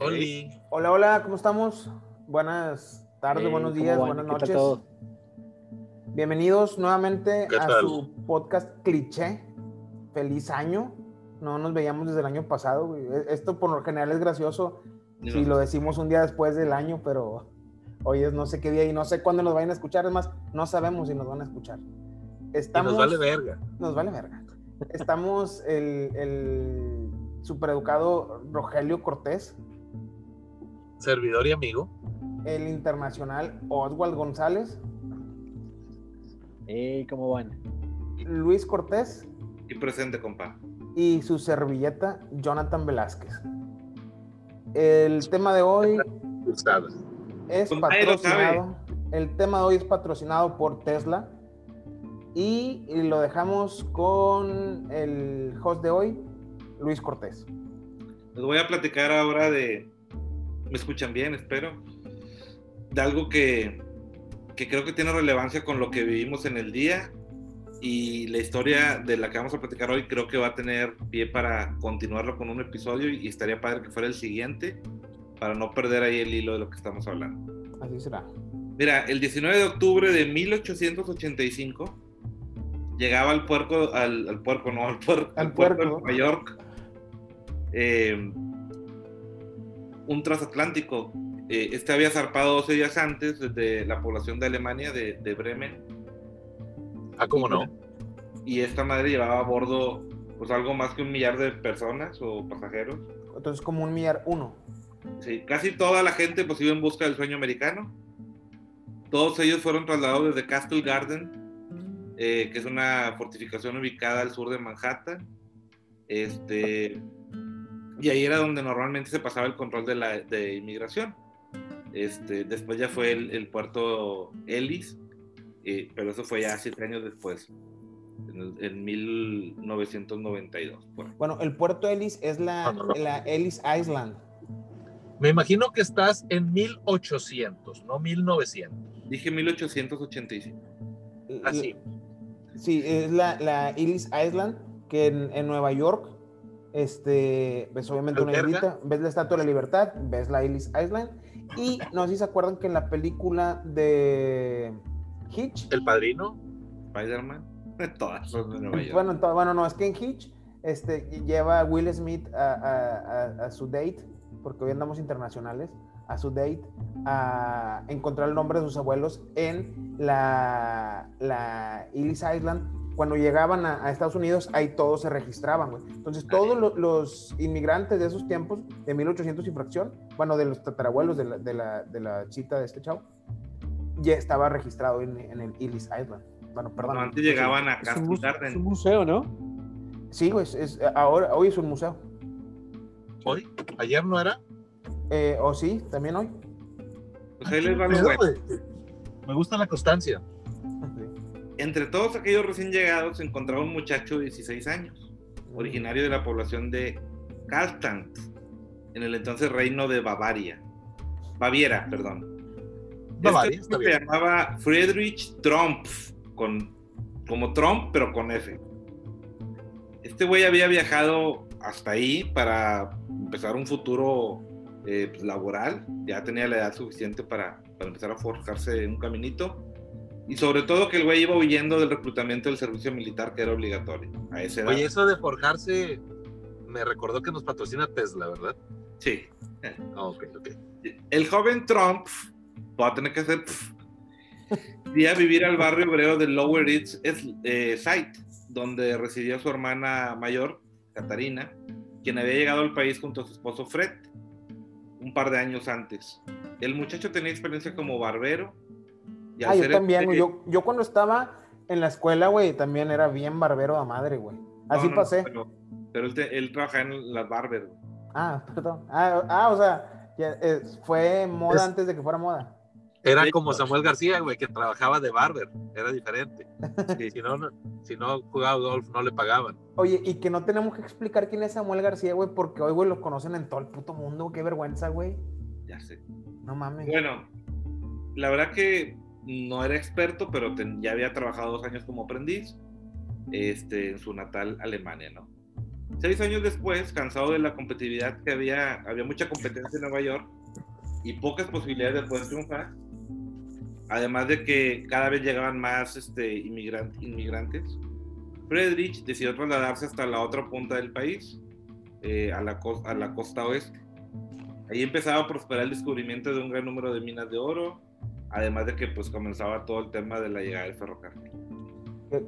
Oli. Hola, hola, ¿cómo estamos? Buenas tardes, Hey, buenos ¿cómo días, buenas ¿Qué tal noches. Bienvenidos nuevamente ¿Qué a tal? su podcast cliché. Feliz año. No nos veíamos desde el año pasado. güey. E- Esto por lo general es gracioso si lo decimos un día después del año, pero hoy es no sé qué día y no sé cuándo nos vayan a escuchar. Es más, no sabemos si nos van a escuchar. y Estamos, nos vale verga. Nos vale verga. Estamos el, el supereducado Rogelio Cortés, Servidor y amigo. el internacional Oswald González, Ey, ¿cómo van? Luis Cortés Y presente, compa. y su servilleta Jonathan Velázquez. El tema de hoy es Pues patrocinado. El tema de hoy es patrocinado por Tesla y, y lo dejamos con el host de hoy, Luis Cortés. Les voy a platicar ahora de. ¿Me escuchan bien? Espero. De algo que, que creo que tiene relevancia con lo que vivimos en el día. Y la historia de la que vamos a platicar hoy creo que va a tener pie para continuarlo con un episodio. Y estaría padre que fuera el siguiente. Para no perder ahí el hilo de lo que estamos hablando. Así será. Mira, el 19 de octubre de 1885 llegaba al puerco, al, al puerco, no, al, puer- Al al puerto de puerco. Nueva York, eh, un transatlántico. Eh, este había zarpado 12 días antes desde la población de Alemania, de, de Bremen, Ah, cómo no. y esta madre llevaba a bordo pues algo más que un millar de personas o pasajeros. Entonces, como un millar uno. Sí, casi toda la gente pues iba en busca del sueño americano. Todos ellos fueron trasladados desde Castle Garden, eh, que es una fortificación ubicada al sur de Manhattan. Este, y ahí era donde normalmente se pasaba el control de la de inmigración. Este, después ya fue el, el puerto Ellis, eh, pero eso fue ya siete años después, en, el- en 1992. por ahí. Bueno, el puerto Ellis es la, Ah, no, no. la Ellis Island. Me imagino que estás en 1800, no 1900. Dije 1885. Así. Sí, es la, la Ellis Island, que en, en Nueva York, este, ves obviamente una islita, ves la Estatua de la Libertad, ves la Ellis Island, y no sé si se acuerdan que en la película de Hitch, El padrino. Spider-Man, todas son de Nueva York. bueno, bueno, no, es que en Hitch, este, lleva a Will Smith a, a- a- a su date, porque hoy andamos internacionales, a su date, a encontrar el nombre de sus abuelos en la, la Ellis Island. Cuando llegaban a, a Estados Unidos, ahí todos se registraban, güey. Entonces, todos lo- los inmigrantes de esos tiempos, de 1800 y fracción, bueno, de los tatarabuelos de la, de la, de la chita de este chavo, ya estaba registrado en, en el Ellis Island. Bueno, perdón. Bueno, antes llegaban a Es un, es un museo, ¿no? Sí, güey, es, es- ahora, hoy es un museo. Hoy. Ayer no era. Eh, o sí, también hoy. Pues ahí les va lo Pero, bueno. güey, Me gusta la constancia. Entre todos aquellos recién llegados se encontraba un muchacho de 16 años, originario de la población de Karlstadt, en el entonces reino de Bavaria. Baviera, perdón. Bavaria, este está se llamaba Friedrich Trump, con, como Trump, pero con F. Este güey había viajado hasta ahí para empezar un futuro eh, pues, laboral. Ya tenía la edad suficiente para, para empezar a forjarse un caminito. Y sobre todo que el güey iba huyendo del reclutamiento del servicio militar que era obligatorio. A esa edad. Oye, eso de forjarse me recordó que nos patrocina Tesla, ¿verdad? Sí. Ah, ok, ok. El joven Trump va a tener que hacer y a vivir al barrio obrero de Lower East eh, Side, donde residía su hermana mayor, Catarina, quien había llegado al país junto a su esposo Fred un par de años antes. El muchacho tenía experiencia como barbero. Ah, yo también, güey. Yo, yo cuando estaba en la escuela, güey, también era bien barbero a madre, güey. Así no, no, pasé. pero pero él, te- él trabajaba en las barber. güey. Ah, perdón. Ah, ah, o sea, ya, eh, fue moda Es- antes de que fuera moda. Era como. Samuel García, güey, que trabajaba de barber. Era diferente. Sí. Si no, no- si no jugaba golf, no le pagaban. Oye, y que no tenemos que explicar quién es Samuel García, güey, porque hoy, güey, lo conocen en todo el puto mundo. Qué vergüenza, güey. Ya sé. No mames. Bueno, la verdad que no era experto, pero ya había trabajado dos años como aprendiz este, en su natal Alemania, ¿no? Seis años después, cansado de la competitividad que había, había mucha competencia en Nueva York y pocas posibilidades de poder triunfar, además de que cada vez llegaban más este, inmigrantes, Friedrich decidió trasladarse hasta la otra punta del país, eh, a, la a la costa oeste. Ahí empezaba a prosperar el descubrimiento de un gran número de minas de oro, además de que pues comenzaba todo el tema de la llegada del ferrocarril.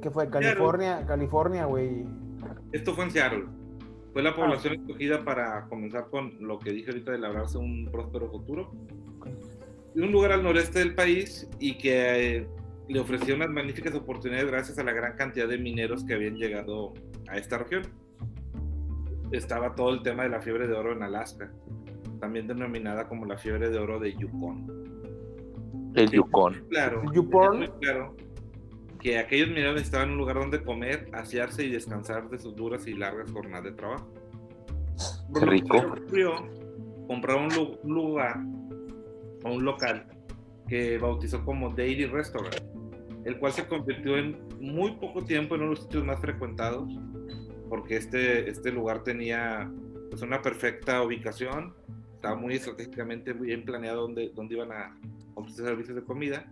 ¿Qué, fue? California, California, güey. Esto fue en Seattle. Fue la ah. población escogida para comenzar con lo que dije ahorita de labrarse un próspero futuro. Un lugar al noreste del país y que eh, le ofreció unas magníficas oportunidades gracias a la gran cantidad de mineros que habían llegado a esta región. Estaba todo el tema de la fiebre de oro en Alaska, también denominada como la fiebre de oro de Yukon. El Yukon. Claro. Yukon. Claro que aquellos mineros necesitaban un lugar donde comer, asearse y descansar de sus duras y largas jornadas de trabajo. Qué rico. Compraron un lugar o un local que bautizó como Daily Restaurant, el cual se convirtió en muy poco tiempo en uno de los sitios más frecuentados, porque este, este lugar tenía pues, una perfecta ubicación, estaba muy estratégicamente bien planeado donde, donde iban a ofrecer servicios de comida,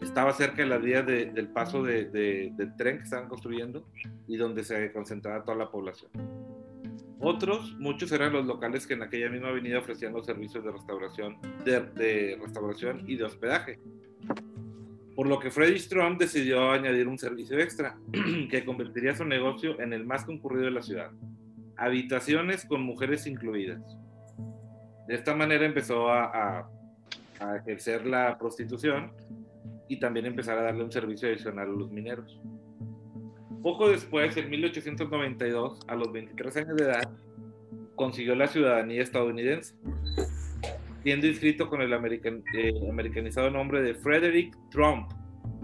estaba cerca de las vías del paso de, del tren que estaban construyendo y donde se concentraba toda la población. Otros, muchos eran los locales que en aquella misma avenida ofrecían los servicios de restauración, de, restauración y de hospedaje. Por lo que Freddy Strong decidió añadir un servicio extra que convertiría su negocio en el más concurrido de la ciudad. Habitaciones con mujeres incluidas. De esta manera empezó a, a ejercer la prostitución y también empezar a darle un servicio adicional a los mineros. Poco después, en 1892, a los 23 años de edad, consiguió la ciudadanía estadounidense, siendo inscrito con el eh, americanizado nombre de Frederick Trump,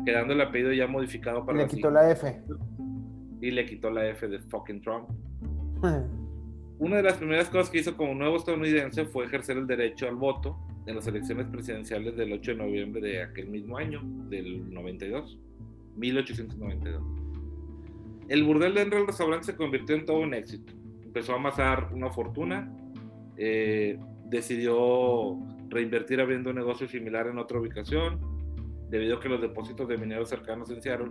quedando el apellido ya modificado para... Le quitó la F. Y le quitó la F de fucking Trump. Una de las primeras cosas que hizo como nuevo estadounidense fue ejercer el derecho al voto en las elecciones presidenciales del 8 de noviembre de aquel mismo año, del 92, 1892. El burdel dentro del restaurante se convirtió en todo un éxito. Empezó a amasar una fortuna, eh, decidió reinvertir abriendo un negocio similar en otra ubicación, debido a que los depósitos de mineros cercanos en Seattle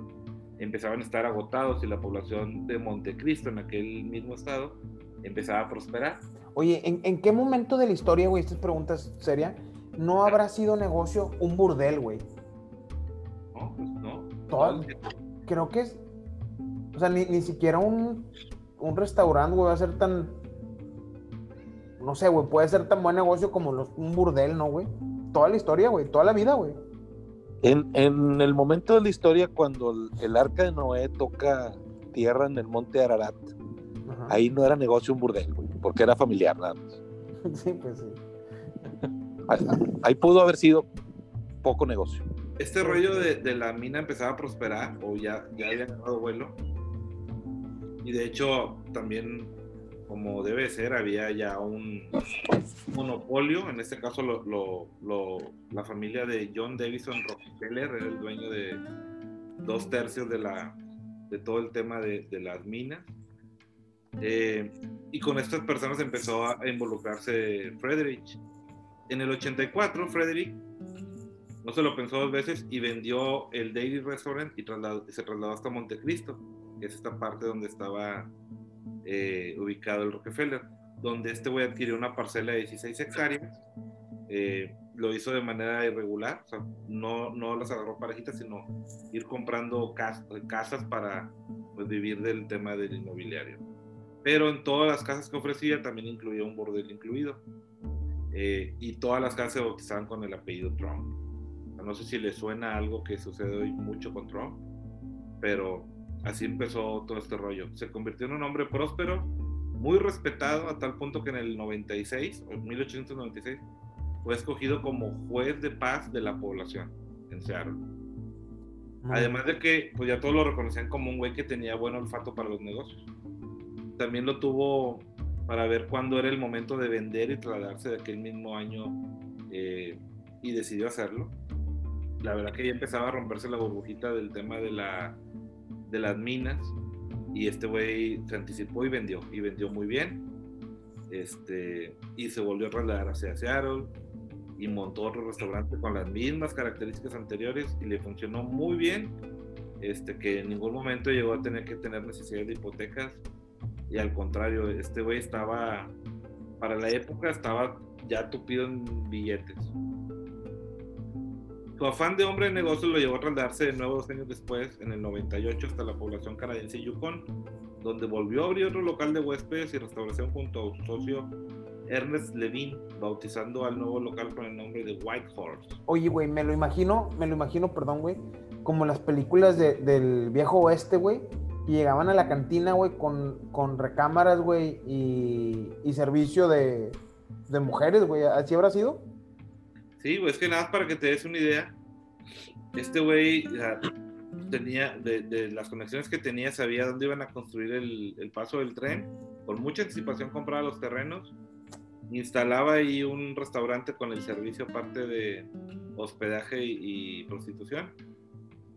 empezaban a estar agotados y la población de Montecristo en aquel mismo estado empezaba a prosperar. Oye, ¿en, qué momento de la historia, güey, estas preguntas serias, no habrá sido negocio un burdel, güey? No, pues no. creo que es, o sea, ni, siquiera un, un restaurante, güey, va a ser tan, no sé, güey, puede ser tan buen negocio como los, un burdel, ¿no, güey? Toda la historia, güey, toda la vida, güey. En, en, el momento de la historia, cuando el, el, arca de Noé toca tierra en el monte Ararat, ahí no era negocio un burdel, güey porque era familiar nada más. Sí, pues sí. Ahí, pudo haber sido poco negocio. Este rollo de, la mina empezaba a prosperar o ya, ya había ganado vuelo. Y de hecho, también, como debe ser, había ya un monopolio. En este caso, lo, la familia de John Davison Rockefeller era el dueño de dos tercios de, la, de todo el tema de, de las minas. Eh, y con estas personas empezó a involucrarse Frederick. En el 84, Frederick no se lo pensó dos veces y vendió el Daily Restaurant y se trasladó hasta Montecristo, que es esta parte donde estaba eh, ubicado el Rockefeller, donde este güey adquirió una parcela de 16 hectáreas. Eh, lo hizo de manera irregular, o sea, no, no las agarró parejitas, sino ir comprando casas para pues, vivir del tema del inmobiliario pero en todas las casas que ofrecía también incluía un bordel incluido. Eh, y todas las casas se bautizaban con el apellido Trump. No sé si le suena algo que sucede hoy mucho con Trump, pero así empezó todo este rollo. Se convirtió en un hombre próspero, muy respetado, a tal punto que en el 96, o 1896, fue escogido como juez de paz de la población en Seattle. Además de que pues ya todos lo reconocían como un güey que tenía buen olfato para los negocios también lo tuvo para ver cuándo era el momento de vender y trasladarse de aquel mismo año eh, y decidió hacerlo. La verdad que ya empezaba a romperse la burbujita del tema de, la, de las minas Y este güey se anticipó y vendió, y vendió muy bien. Este, y se volvió a trasladar hacia Seattle y montó otro restaurante con las mismas características anteriores y le funcionó muy bien. Este, que en ningún momento llegó a tener que tener necesidad de hipotecas y al contrario, este güey estaba, para la época, estaba ya tupido en billetes. Su afán de hombre de negocios lo llevó a trasladarse de nuevo dos años después, en el 98, hasta la población canadiense Yukon, donde volvió a abrir otro local de huéspedes y restauración junto a su socio Ernest Levine, bautizando al nuevo local con el nombre de White Horse. Oye, güey, me lo imagino, me lo imagino, perdón, güey, como las películas de, del viejo oeste, güey, y llegaban a la cantina, güey, con, con recámaras, güey, y, servicio de, de mujeres, güey. ¿Así habrá sido? Sí, pues es que nada para que te des una idea, este güey tenía, de, las conexiones que tenía, sabía dónde iban a construir el, paso del tren, con mucha anticipación compraba los terrenos, instalaba ahí un restaurante con el servicio aparte de hospedaje y, prostitución.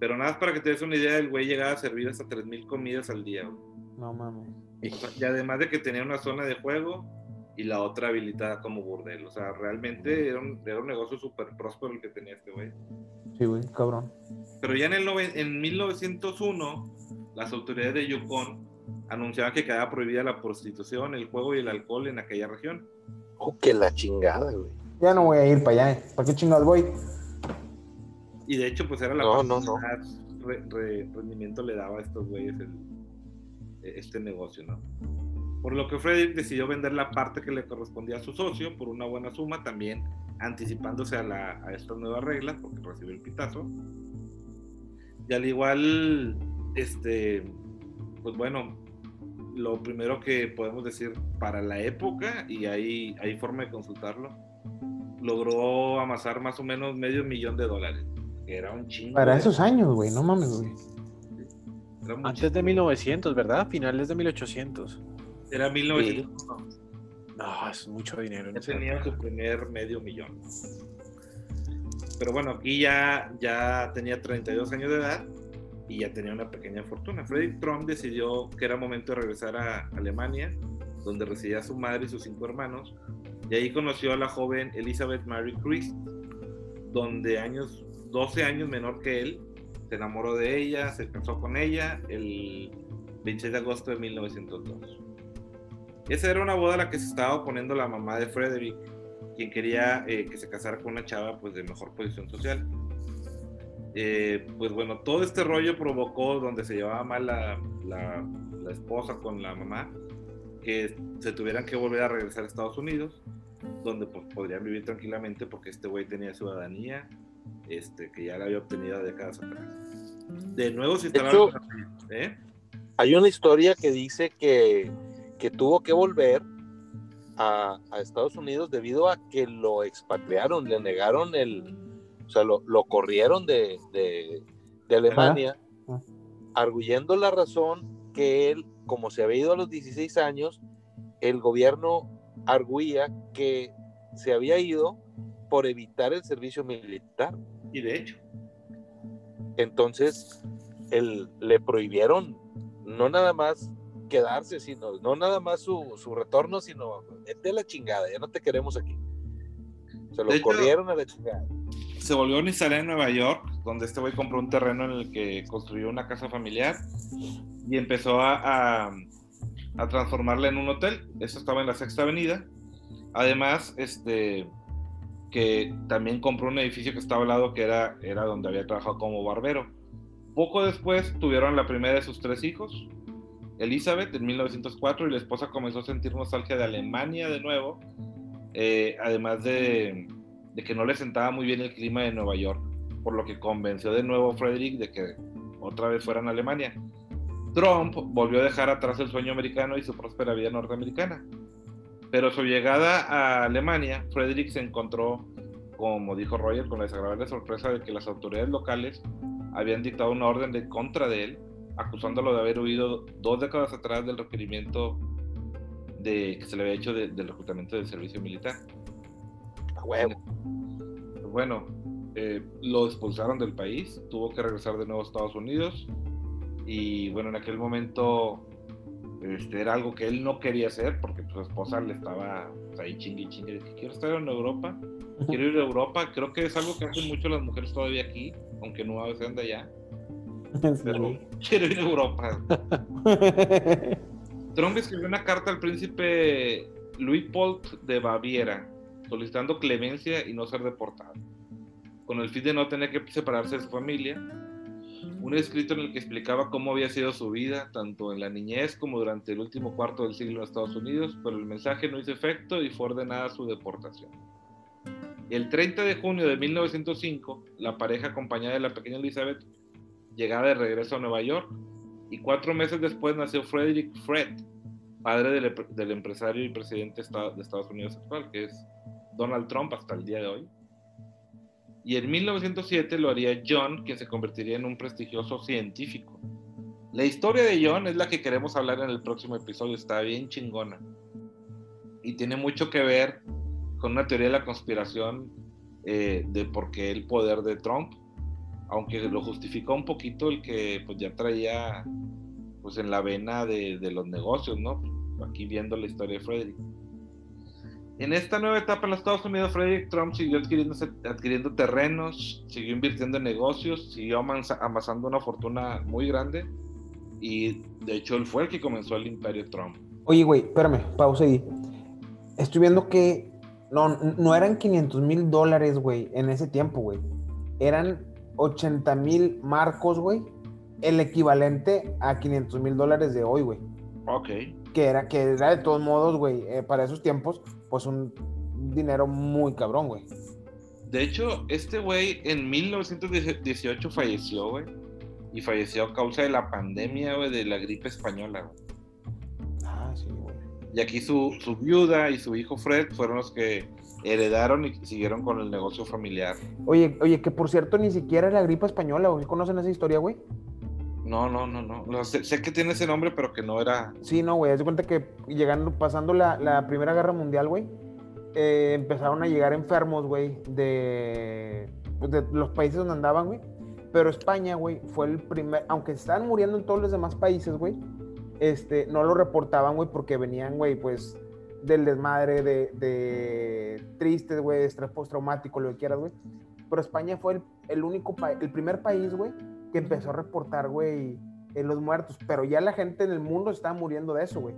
Pero nada más para que te des una idea, el güey llegaba a servir hasta 3.000 comidas al día. No mames. Y además de que tenía una zona de juego, y la otra habilitada como burdel. O sea, realmente era un, era un negocio súper próspero el que tenía este güey. Sí, güey, cabrón. Pero ya en, el en 1901, las autoridades de Yukon anunciaban que quedaba prohibida la prostitución, el juego y el alcohol en aquella región. Oh, que la chingada, güey. Ya no voy a ir para allá, ¿eh? ¿para qué chingados voy? Y de hecho, pues era la no, no, no. rendimiento le daba a estos güeyes el, este negocio, ¿no? por lo que Frederick decidió vender la parte que le correspondía a su socio por una buena suma, también anticipándose a, la, a estas nuevas reglas, porque recibió el pitazo. Y al igual, este, pues bueno, lo primero que podemos decir para la época, y hay, hay forma de consultarlo, logró amasar más o menos medio millón de dólares, que era un chingo. Para esos años, güey, no mames, güey. Antes de 1900, ¿verdad? Finales de 1800. Era 1901. No, es mucho dinero. Ya tenía su primer medio millón. Pero bueno, aquí ya, ya tenía 32 años de edad y ya tenía una pequeña fortuna. Freddy Trump decidió que era momento de regresar a Alemania, donde residía su madre y sus cinco hermanos, y ahí conoció a la joven Elizabeth Mary Christ, donde años, 12 años menor que él, se enamoró de ella, se casó con ella el 26 de agosto de 1902. Esa era una boda a la que se estaba oponiendo la mamá de Frederick, quien quería eh, que se casara con una chava pues, de mejor posición social. Eh, pues bueno, todo este rollo provocó donde se llevaba mal la, esposa con la mamá, que se tuvieran que volver a regresar a Estados Unidos, donde pues, podrían vivir tranquilamente porque este güey tenía ciudadanía, este, que ya la había obtenido décadas atrás. De nuevo se instalaron... ¿eh? Hay una historia que dice que que tuvo que volver a, Estados Unidos debido a que lo expatriaron, le negaron el, o sea, lo, corrieron de, Alemania, arguyendo la razón que él, como se había ido a los 16 años, el gobierno arguía que se había ido por evitar el servicio militar. Y de hecho. Entonces, él, le prohibieron no nada más quedarse, sino no nada más su, su retorno, sino de la chingada, ya no te queremos aquí. Se lo corrieron a la chingada. Se volvió a instalar en Nueva York, donde este güey compró un terreno en el que construyó una casa familiar y empezó a, a, a transformarla en un hotel. Eso estaba en la Sexta Avenida. Además, este que también compró un edificio que estaba al lado que era, era donde había trabajado como barbero. Poco después tuvieron la primera de sus tres hijos, Elizabeth en 1904 y la esposa comenzó a sentir nostalgia de Alemania de nuevo, eh, además de, que no le sentaba muy bien el clima de Nueva York, por lo que convenció de nuevo a Frederick de que otra vez fueran a Alemania. Trump volvió a dejar atrás el sueño americano y su próspera vida norteamericana. Pero su llegada a Alemania, Frederick se encontró, como dijo Roger, con la desagradable sorpresa de que las autoridades locales habían dictado una orden de contra de él acusándolo de haber huido dos décadas atrás del requerimiento de, que se le había hecho del reclutamiento del servicio militar. Bueno, eh, lo expulsaron del país, tuvo que regresar de nuevo a Estados Unidos, Y bueno, en aquel momento este, era algo que él no quería hacer porque su esposa le estaba pues, ahí chingue chingue. que Quiero estar en Europa, quiero ir a Europa. Creo que es algo que hacen mucho las mujeres todavía aquí, aunque no a veces anda allá. Pero quiero ir a Europa. Trump escribió una carta al príncipe Luitpold de Baviera solicitando clemencia y no ser deportado, con el fin de no tener que separarse de su familia. Un escrito en el que explicaba cómo había sido su vida, tanto en la niñez como durante el último cuarto del siglo en Estados Unidos, pero el mensaje no hizo efecto y fue ordenada su deportación. El 30 de junio de 1905, la pareja acompañada de la pequeña Elizabeth llegaba de regreso a Nueva York y cuatro meses después nació Frederick Fred, padre del, del empresario y presidente de Estados Unidos actual, que es Donald Trump hasta el día de hoy. Y en 1907 lo haría John, quien se convertiría en un prestigioso científico. La historia de John es la que queremos hablar en el próximo episodio, está bien chingona. Y tiene mucho que ver con una teoría de la conspiración eh, de por qué el poder de Trump, aunque lo justificó un poquito el que pues ya traía pues en la vena de, de los negocios, ¿no? Aquí viendo la historia de Frederick. En esta nueva etapa en los Estados Unidos, Frederick Trump siguió adquiriendo, adquiriendo terrenos, siguió invirtiendo en negocios, siguió amasando una fortuna muy grande y de hecho él fue el que comenzó el imperio Trump. Oye, güey, espérame, pausa ahí. Estoy viendo que no, no eran 500 mil dólares, güey, en ese tiempo, güey. Eran 80 mil marcos, güey. El equivalente a 500 mil dólares de hoy, güey. Ok. Que era, que era de todos modos, güey, eh, para esos tiempos, pues un dinero muy cabrón, güey. De hecho, este güey en 1918 falleció, güey. Y falleció a causa de la pandemia, güey, de la gripe española, güey. Ah, sí, güey. Y aquí su, su viuda y su hijo Fred fueron los que heredaron y siguieron con el negocio familiar. Oye, oye, que por cierto ni siquiera era la gripe española, güey. ¿Conocen esa historia, güey? No, no, no, no. sé, sé, que tiene ese nombre, pero que no era. Sí, no, güey. Haz de cuenta que llegando, pasando la, la Primera Guerra Mundial, güey, eh, empezaron a llegar enfermos, güey, de, pues, de los países donde andaban, güey. Pero España, güey, fue el primer. Aunque estaban muriendo en todos los demás países, güey, este, no lo reportaban, güey, porque venían, güey, pues del desmadre, de, de tristes, güey, estrés postraumático, lo que quieras, güey. Pero España fue el, el único país, el primer país, güey, que empezó a reportar, güey, en los muertos. Pero ya la gente en el mundo estaba muriendo de eso, güey.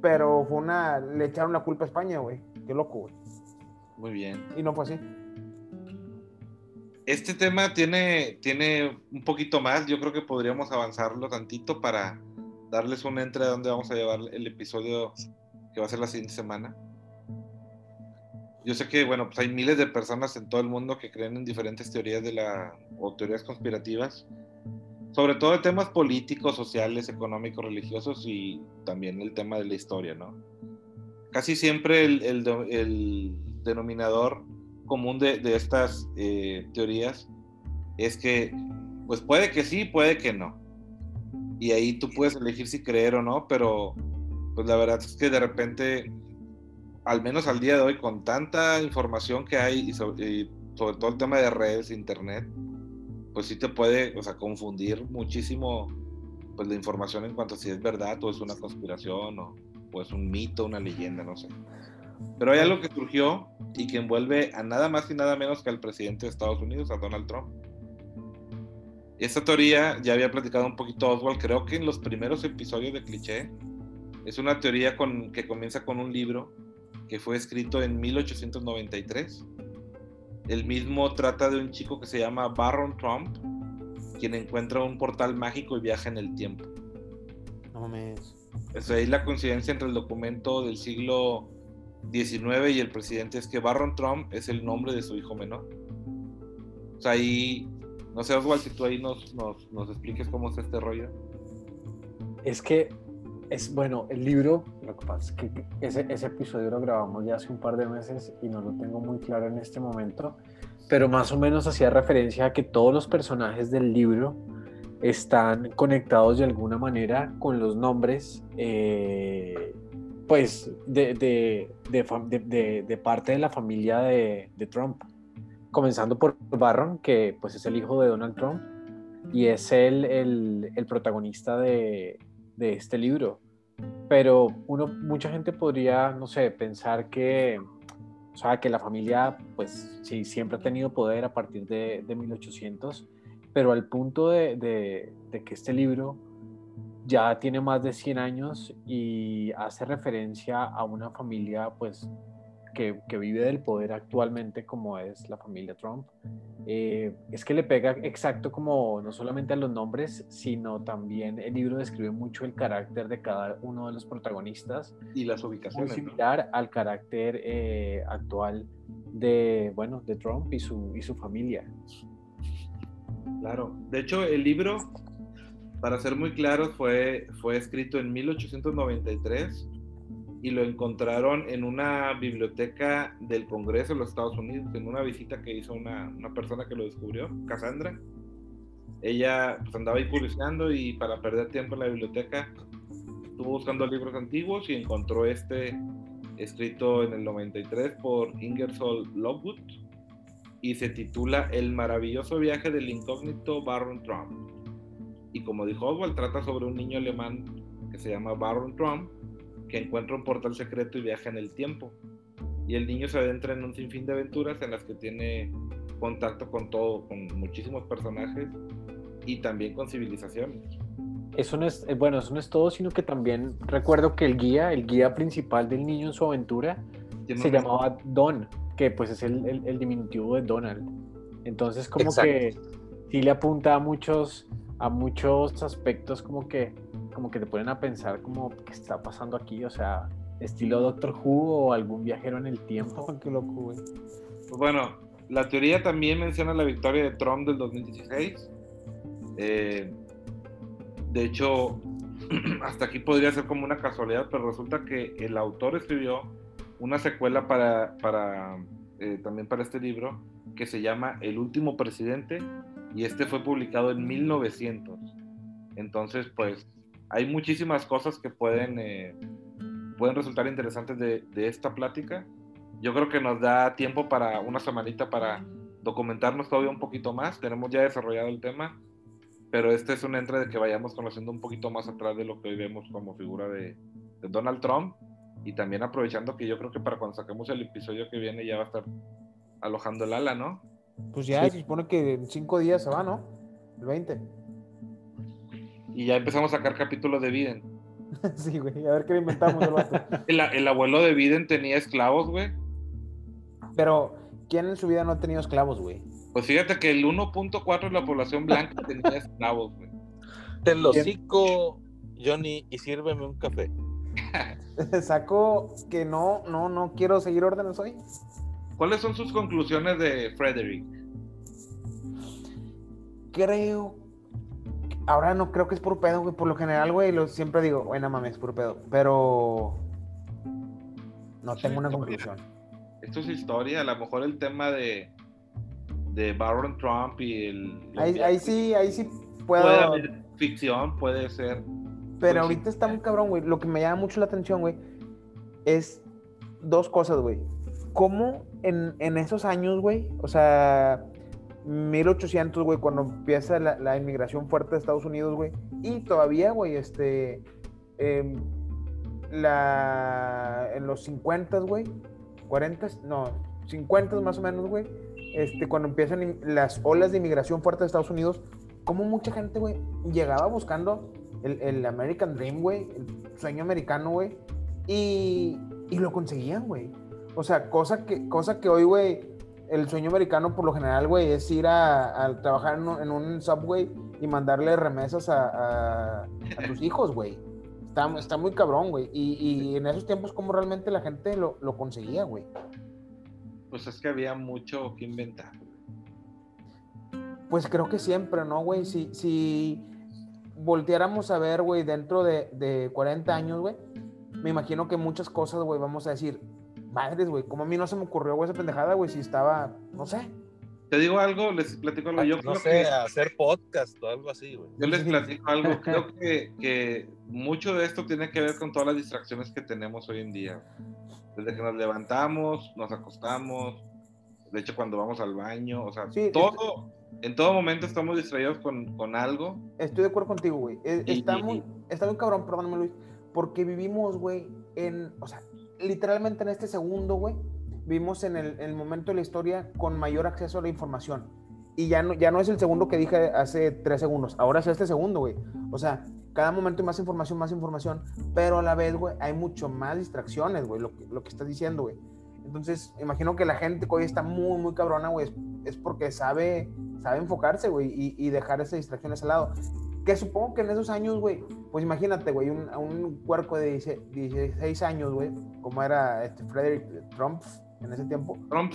Pero fue una. Le echaron la culpa a España, güey. Qué loco, güey. Muy bien. Y no fue así. Este tema tiene, tiene un poquito más. Yo creo que podríamos avanzarlo tantito para darles un entre a dónde vamos a llevar el episodio que va a ser la siguiente semana. Yo sé que, bueno, pues hay miles de personas en todo el mundo que creen en diferentes teorías de la, o teorías conspirativas, sobre todo de temas políticos, sociales, económicos, religiosos y también el tema de la historia, ¿no? Casi siempre el, el, el denominador común de, de estas eh, teorías es que, pues puede que sí, puede que no. Y ahí tú puedes elegir si creer o no, pero pues la verdad es que de repente al menos al día de hoy, con tanta información que hay y sobre, todo el tema de redes, internet, pues sí te puede, o sea, confundir muchísimo pues la información en cuanto a si es verdad o es una conspiración o, o es un mito, una leyenda, no sé. Pero hay algo que surgió y que envuelve a nada más y nada menos que al presidente de Estados Unidos, a Donald Trump. Esta teoría ya había platicado un poquito Oswald, creo que en los primeros episodios de Cliché. Es una teoría con, que comienza con un libro que fue escrito en 1893. El mismo trata de un chico que se llama Baron Trump, quien encuentra un portal mágico y viaja en el tiempo. No mames. Es ahí la coincidencia entre el documento del siglo XIX y el presidente es que Baron Trump es el nombre de su hijo menor. O sea, ahí, no sé, Oswald, si tú ahí nos, nos, nos expliques cómo es este rollo. Es que es bueno, el libro, lo que pasa es que ese, ese, episodio lo grabamos ya hace un par de meses y no lo tengo muy claro en este momento, pero más o menos hacía referencia a que todos los personajes del libro están conectados de alguna manera con los nombres, eh, pues, de, de, de, de, parte de la familia de, Trump, comenzando por Barron, que pues es el hijo de Donald Trump, y es él el, el protagonista de, de este libro. Pero uno, mucha gente podría, no sé, pensar que, o sea, que la familia, pues sí, siempre ha tenido poder a partir de, de 1800, pero al punto de, de, de, que este libro ya tiene más de 100 años y hace referencia a una familia, pues, que, que vive del poder actualmente, como es la familia Trump, eh, es que le pega exacto como no solamente a los nombres, sino también el libro describe mucho el carácter de cada uno de los protagonistas. Y las ubicaciones. Muy similar ¿no? al carácter eh, actual de, bueno, de Trump y su, y su familia. Claro, de hecho el libro, para ser muy claro, fue, fue escrito en 1893 y lo encontraron en una biblioteca del Congreso de los Estados Unidos, en una visita que hizo una, una persona que lo descubrió, Cassandra. Ella pues, andaba ahí curioseando y para perder tiempo en la biblioteca estuvo buscando libros antiguos y encontró este escrito en el 93 por Ingersoll Lockwood y se titula El maravilloso viaje del incógnito Baron Trump. Y como dijo Oswald, trata sobre un niño alemán que se llama Baron Trump que encuentra un portal secreto y viaja en el tiempo. Y el niño se adentra en un sinfín de aventuras en las que tiene contacto con todo, con muchísimos personajes y también con civilizaciones. Eso no es, bueno, eso no es todo, sino que también recuerdo que el guía, el guía principal del niño en su aventura, se llamaba Don, que pues es el, el, el, diminutivo de Donald. Entonces como Exacto. que sí le apunta a muchos, a muchos aspectos como que como que te ponen a pensar como qué está pasando aquí, o sea, estilo Doctor Who o algún viajero en el tiempo. Qué loco, güey. Pues bueno, la teoría también menciona la victoria de Trump del 2016. Eh, de hecho, hasta aquí podría ser como una casualidad, pero resulta que el autor escribió una secuela para, para eh, también para este libro que se llama El último presidente y este fue publicado en 1900. Entonces, pues hay muchísimas cosas que pueden, eh, pueden resultar interesantes de, esta plática. Yo creo que nos da tiempo para una semanita para documentarnos todavía un poquito más. Tenemos ya desarrollado el tema, pero este es un entre de que vayamos conociendo un poquito más atrás de lo que hoy vemos como figura de, de Donald Trump y también aprovechando que yo creo que para cuando saquemos el episodio que viene ya va a estar alojando el ala, ¿no? Pues ya, sí. se supone que en cinco días se va, ¿no? El 20 y ya empezamos a sacar capítulos de Biden. sí, güey, a ver qué inventamos el el, el, abuelo de Biden tenía esclavos, güey. Pero, ¿quién en su vida no ha tenido esclavos, güey? Pues fíjate que el 1.4 de la población blanca tenía esclavos, güey. Te lo cico, Johnny, y sírveme un café. Saco que no, no, no quiero seguir órdenes hoy. ¿Cuáles son sus conclusiones de Frederick? Creo Ahora no creo que es puro pedo, güey. Por lo general, güey, lo, siempre digo, bueno, mames, es puro pedo. Pero no tengo una conclusión. Esto es historia. A lo mejor el tema de, de Baron Trump y el. Ahí, ahí sí, ahí sí puedo. Puede haber ficción, puede ser. Pero ahorita está muy cabrón, güey. Lo que me llama mucho la atención, güey, es dos cosas, güey. ¿Cómo en, en esos años, güey? O sea, 1800, güey, cuando empieza la, la, inmigración fuerte de Estados Unidos, güey. Y todavía, güey, este. Eh, la, en los 50, güey. 40, no, 50 más o menos, güey. Este, cuando empiezan las olas de inmigración fuerte de Estados Unidos, como mucha gente, güey, llegaba buscando el, el American Dream, güey, el sueño americano, güey. Y, y lo conseguían, güey. O sea, cosa que, cosa que hoy, güey, el sueño americano por lo general, güey, es ir a, a trabajar en un, en un, subway y mandarle remesas a, a, a tus hijos, güey. Está, está, muy cabrón, güey. Y, y, en esos tiempos, ¿cómo realmente la gente lo, lo conseguía, güey? Pues es que había mucho que inventar. Pues creo que siempre, ¿no, güey? Si, si volteáramos a ver, güey, dentro de, de 40 años, güey, me imagino que muchas cosas, güey, vamos a decir, madres, güey, como a mí no se me ocurrió, güey, esa pendejada, güey, si estaba, no sé. Te digo algo, les platico algo. Yo no creo sé, que, hacer podcast o algo así, güey. Yo les platico algo. Creo que, que, mucho de esto tiene que ver con todas las distracciones que tenemos hoy en día. Desde que nos levantamos, nos acostamos, de hecho cuando vamos al baño, o sea, Sí, todo, en todo momento estamos distraídos con, con algo. Estoy de acuerdo contigo, güey. Y- Está y- muy, está muy cabrón, perdóname, Luis. Porque vivimos, güey, en. O sea, literalmente en este segundo, güey. Vivimos en el, momento de la historia con mayor acceso a la información. Y ya no, ya no es el segundo que dije hace tres segundos. Ahora es este segundo, güey. O sea, cada momento hay más información, más información. Pero a la vez, güey, hay mucho más distracciones, güey, lo, lo que estás diciendo, güey. Entonces, imagino que la gente hoy está muy, muy cabrona, güey, es, es porque sabe, sabe enfocarse, güey, y, y dejar esas distracciones al lado. Que supongo que en esos años, güey, pues imagínate, güey, un, a un cuerpo de 16 16 años, güey, como era este Frederick Trump en ese tiempo, Trump,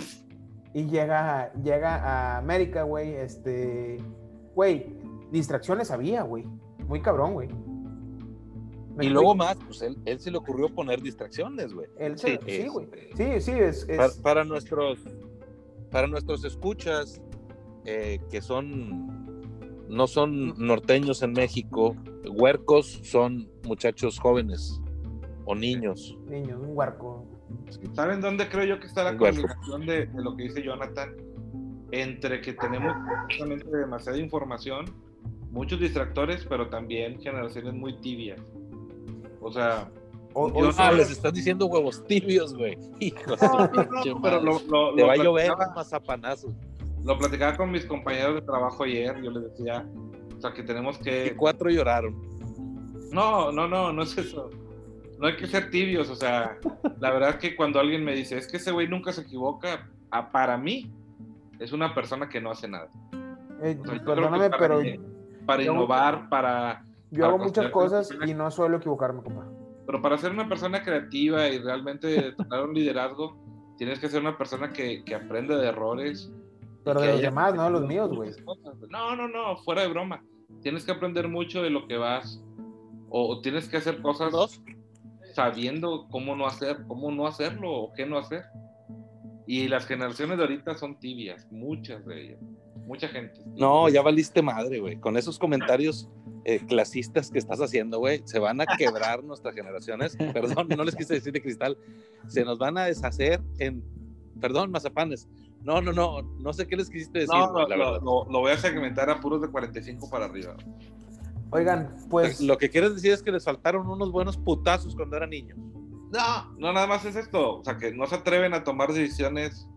y llega, llega a América, güey, este, güey, distracciones había, güey, muy cabrón, güey. ¿Me Y luego más, pues él, él se le ocurrió poner distracciones, güey. Él se- Sí, sí, güey, este, sí, sí, es, es- Para, para nuestros para nuestros escuchas eh, que son no son norteños en México, huercos son muchachos jóvenes o niños. niños, un huarco. ¿saben dónde creo yo que está la Un huerco. combinación de, de lo que dice Jonathan? Entre que tenemos justamente demasiada información, muchos distractores, pero también generaciones muy tibias. O sea, hoy Ah, les estás diciendo huevos tibios, güey. Hijo de no, no, no, pero lo, lo- Te lo va a llover platicaba- mazapanazos. Lo platicaba con mis compañeros de trabajo ayer, yo les decía, o sea, que tenemos Y que... cuatro lloraron. No, no, no, no es eso. No hay que ser tibios, o sea, la verdad es que cuando alguien me dice, es que ese güey nunca se equivoca, a- para mí es una persona que no hace nada. eh, O sea, perdóname, para pero Para yo- innovar, para... yo hago para muchas construir cosas personas- y no suelo equivocarme, compa. Pero para ser una persona creativa y realmente tener un liderazgo, tienes que ser una persona que, que aprende de errores. Pero de los demás, no de los míos, güey. No, no, no, fuera de broma. Tienes que aprender mucho de lo que vas. O, o tienes que hacer cosas Dos. sabiendo cómo no hacer, cómo no hacerlo o qué no hacer. Y las generaciones de ahorita son tibias, muchas de ellas. Mucha gente. No, ya valiste madre, güey. Con esos comentarios eh, clasistas que estás haciendo, güey, se van a quebrar nuestras generaciones. Perdón, no les quise decir de cristal. Se nos van a deshacer en, perdón, mazapanes. No, no, no, no sé qué les quisiste decir, No, lo, la verdad. lo- lo voy a segmentar a puros de 45 para arriba. Oigan, pues Lo que quieres decir es que les faltaron unos buenos putazos cuando eran niños. No, no nada más es esto. O sea, que no se atreven a tomar decisiones,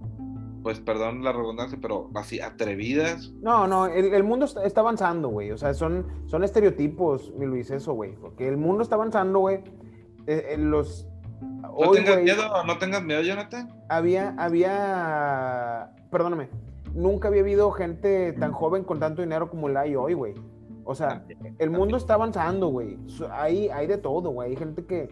pues perdón la redundancia, pero así atrevidas. No, no, el, el mundo está, está avanzando, güey. O sea, son, son estereotipos, mi Luis, eso, güey. Porque el mundo está avanzando, güey. Eh, eh, los. No Hoy, tengas güey, miedo, no tengas miedo, Jonathan. había, había. Perdóname. Nunca había habido gente tan joven con tanto dinero como la hay hoy, güey. O sea, el mundo está avanzando, güey. Hay, hay de todo, güey. Hay gente que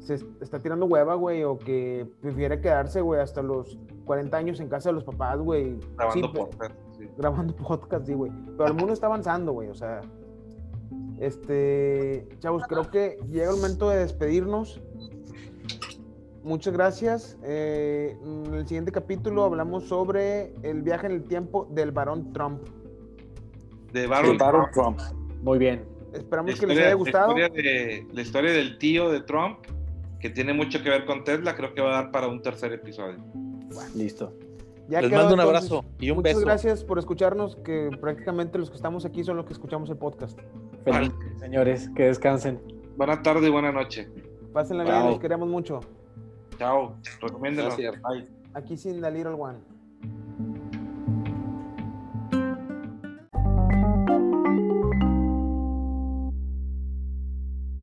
se est- está tirando hueva, güey, o que prefiere quedarse, güey, hasta los 40 años en casa de los papás, güey. Grabando Sí, podcast. sí. grabando podcast, sí, güey. Pero el mundo está avanzando, güey. O sea, este, chavos, creo que llega el momento de despedirnos. Muchas gracias. Eh, en el siguiente capítulo hablamos sobre el viaje en el tiempo del varón Trump. De Baron, Baron Trump. Muy bien. Esperamos que les haya gustado. La historia, de- la historia del tío de Trump, que tiene mucho que ver con Tesla, creo que va a dar para un tercer episodio. Listo. Ya Les quedó, mando un entonces. abrazo y un Muchas beso. gracias por escucharnos, que prácticamente los que estamos aquí son los que escuchamos el podcast. Feliz, señores, que descansen. Buena tarde y buena noche. Pásenla bien, los queremos mucho. Chao. Bye. Aquí sin The Little One.